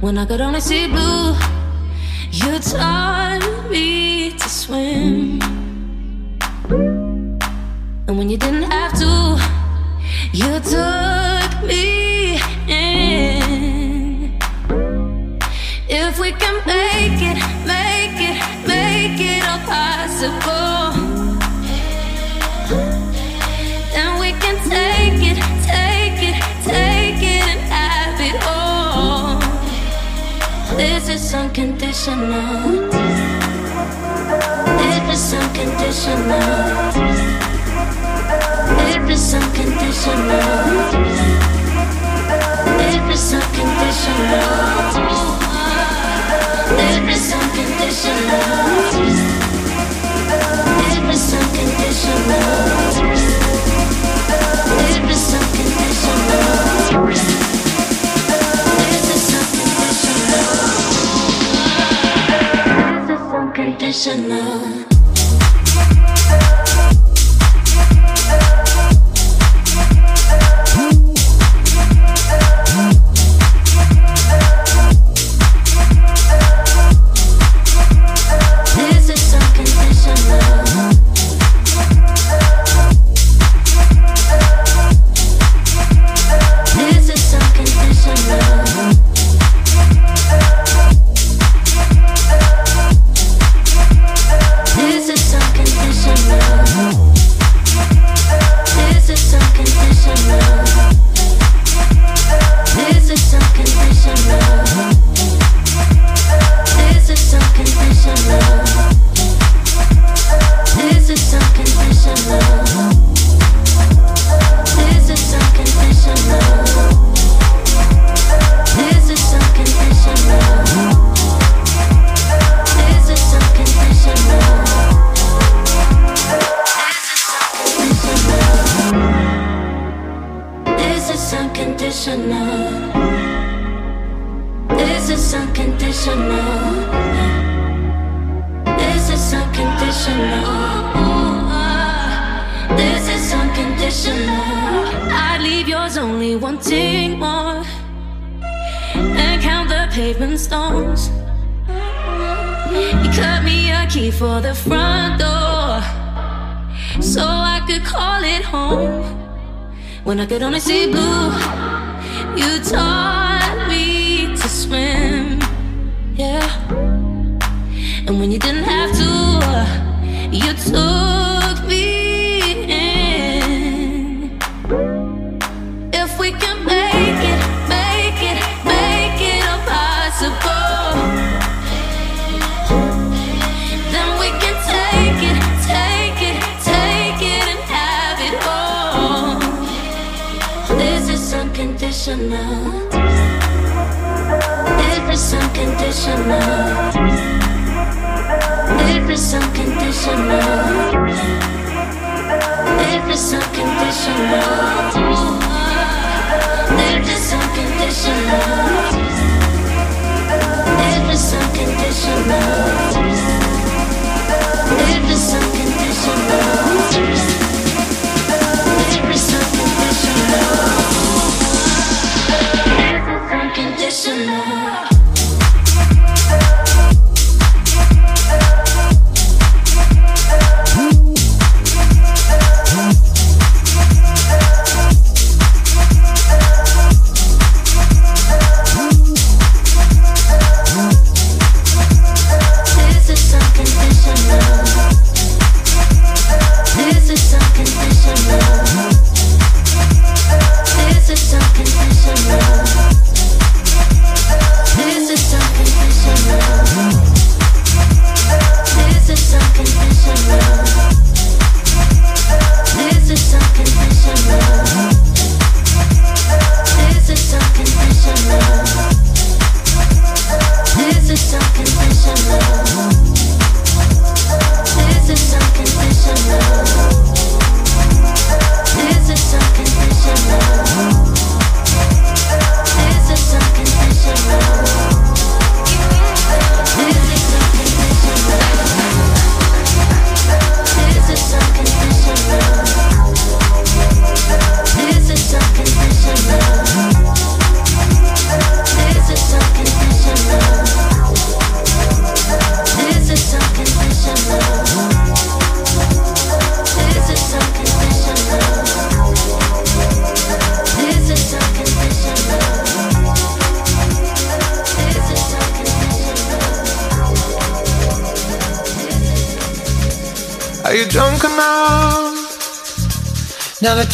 When I could only see blue, you taught me to swim. And when you didn't have to, you took. It is unconditional. It is unconditional. It is unconditional. It is unconditional. It is unconditional. It is unconditional. professional.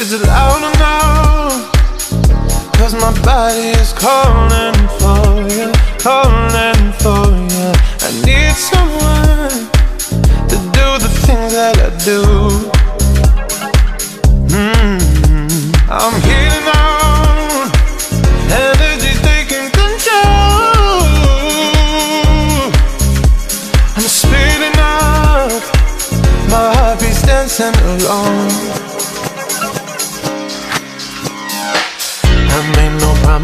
Is it loud enough? Cause my body is calling for you, calling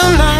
Tonight.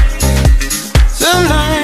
Tonight. Tonight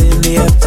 in the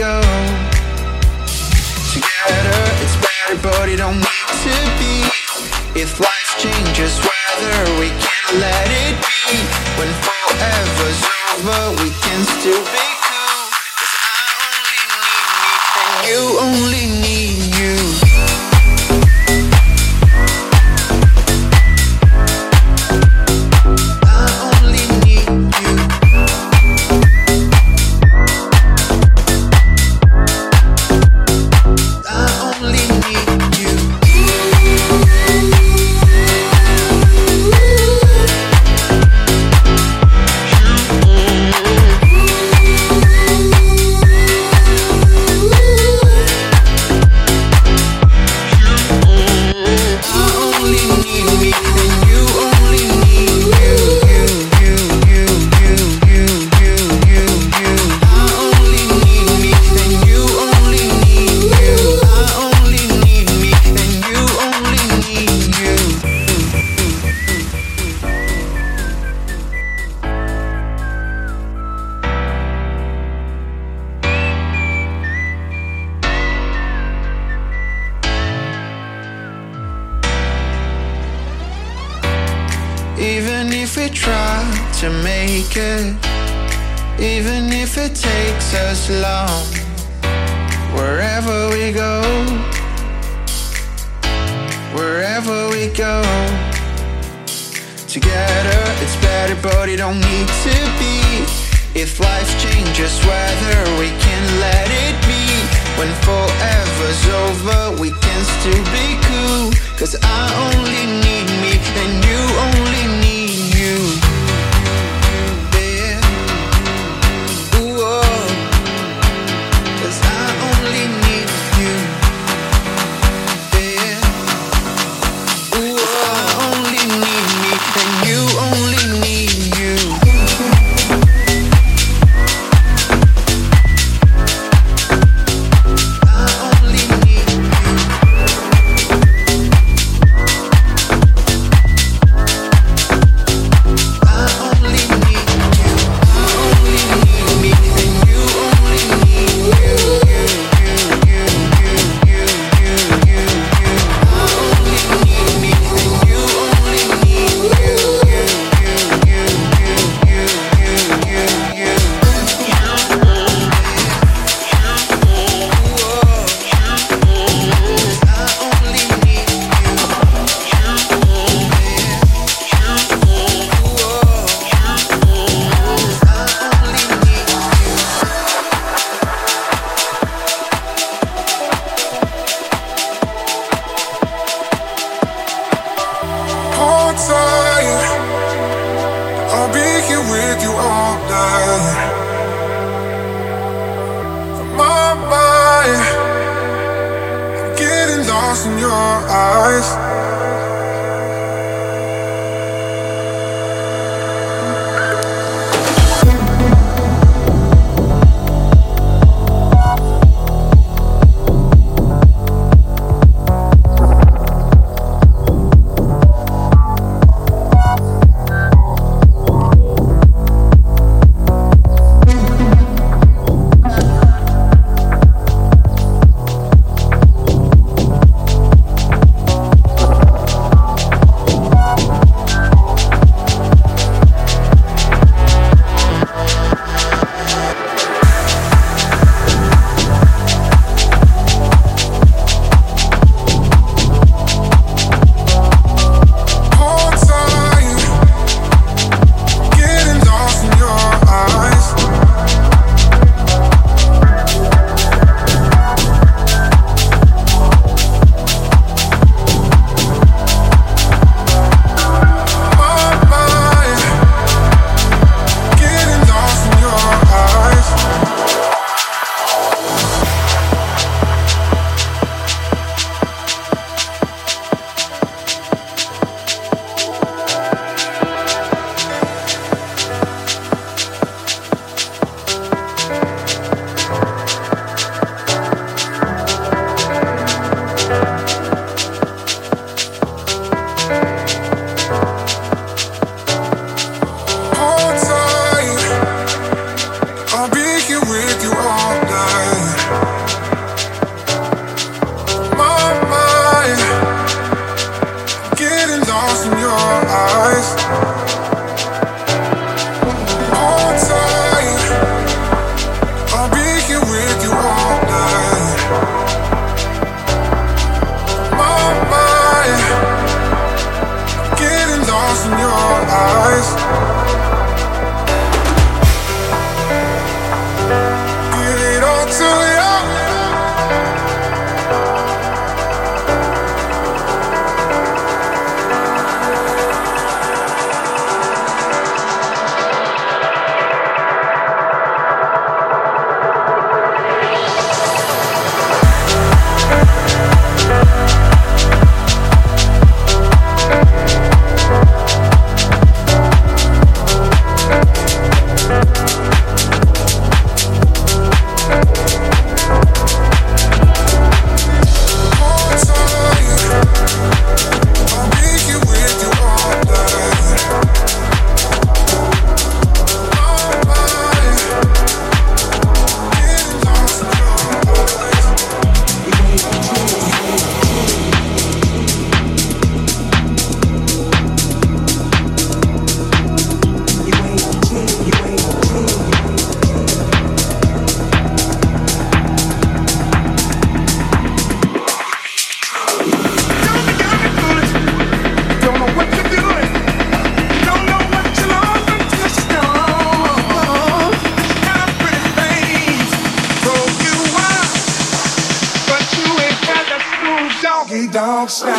go. Together it's better, but it don't need to be. If life changes weather, we can't let it be. When forever's over, we can still be cool. Cause I only need me, and you only in your eyes. I'm sorry.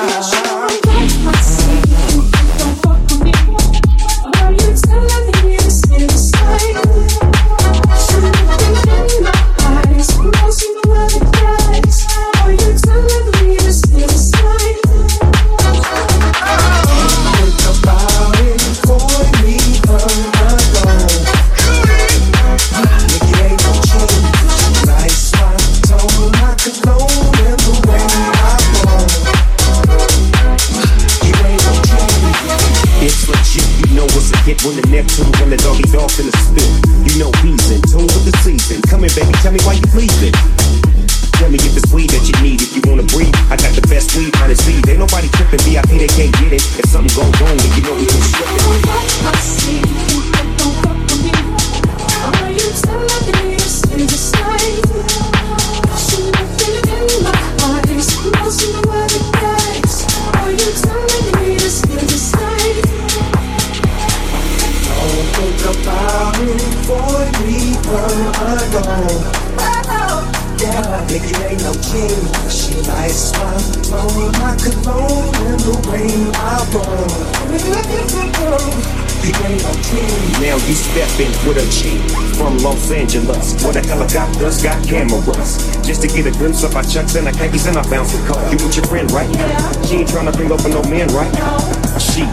rims up, I chucks and I khakis and I bouncing car. You with your friend, right? Yeah. She ain't trying to bring over no man, right? No. She,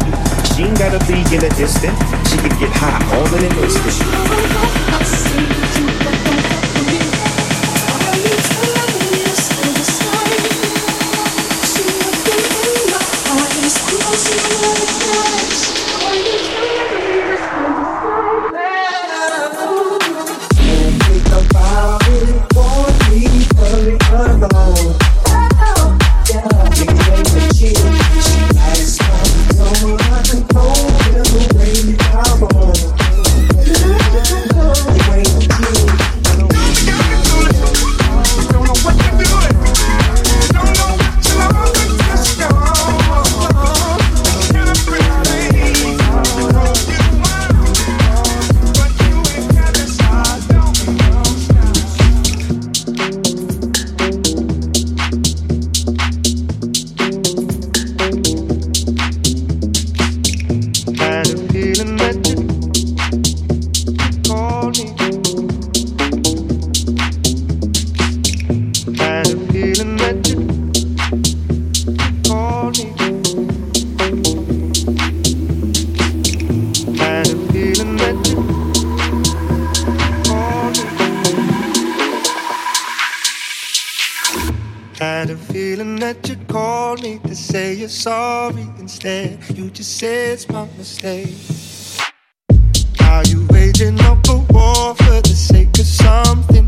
she ain't gotta be in the distance. She can get high all in an instant. Had a feeling that you called me to say you're sorry instead. You just said it's my mistake. Are you waging up a war for the sake of something?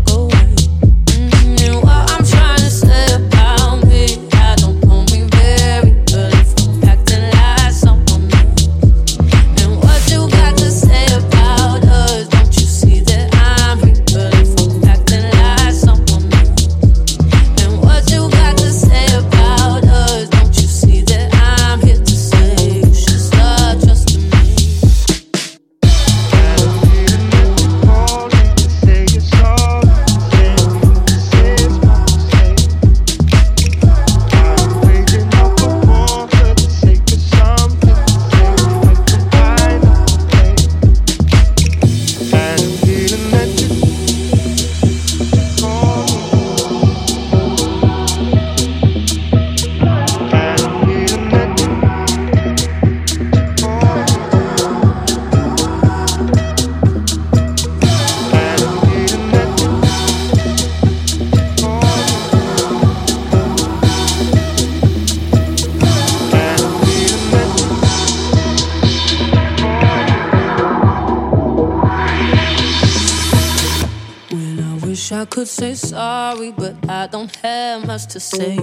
Say. same.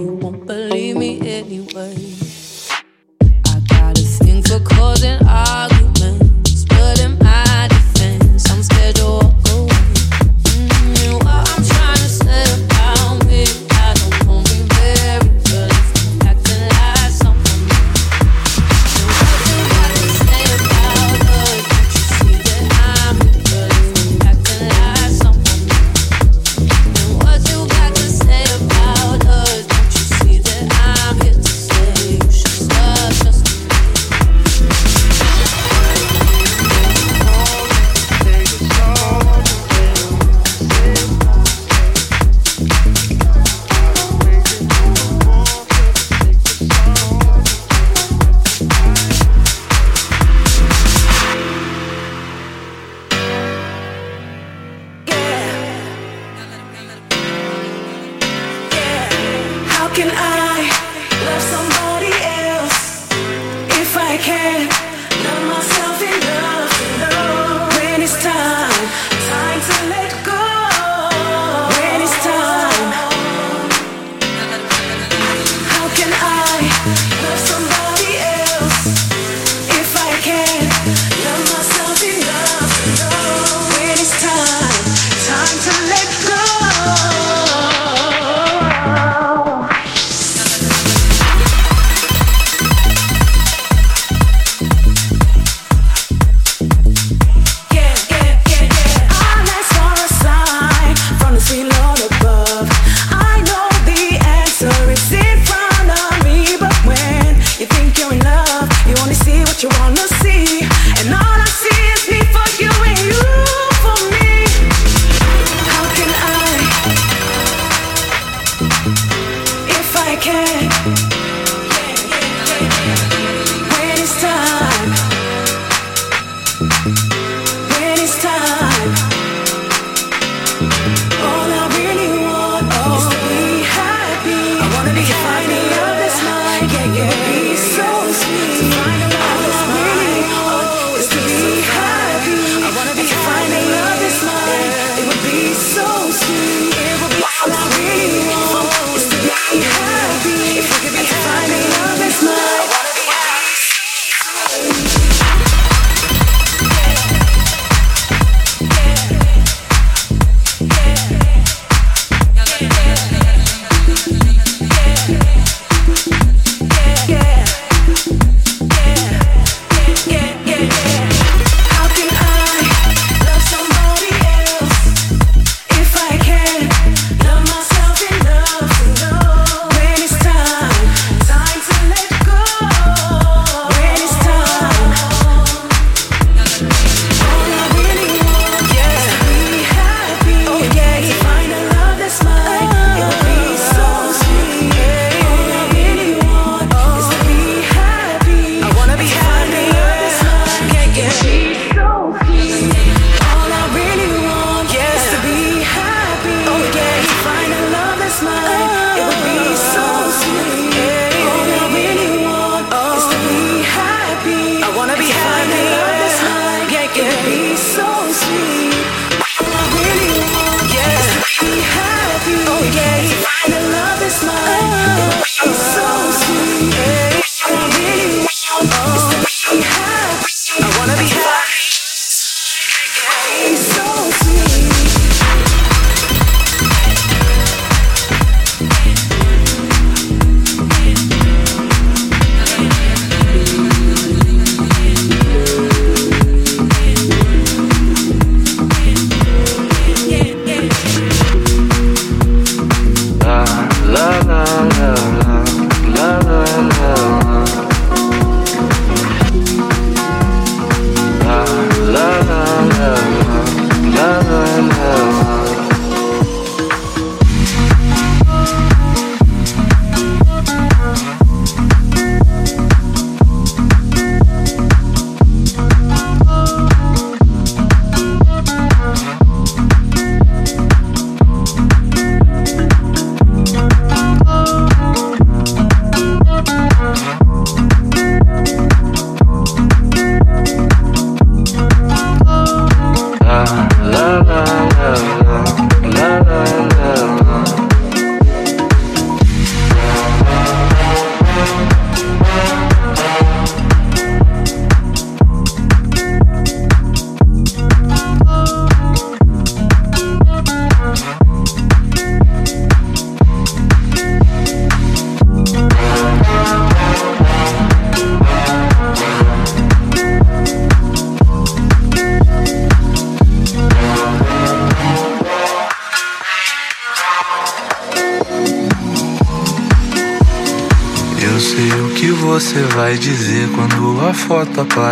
can I?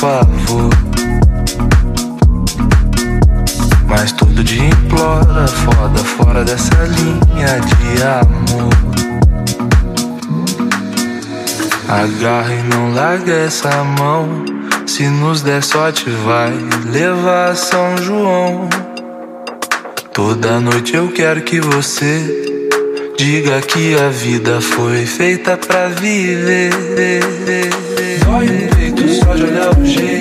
favor. Mas tudo dia implora, foda fora dessa linha de amor. Agarra e não larga essa mão. Se nos der sorte, vai levar São João. Toda noite eu quero que você diga que a vida foi feita pra viver. Dói J'ai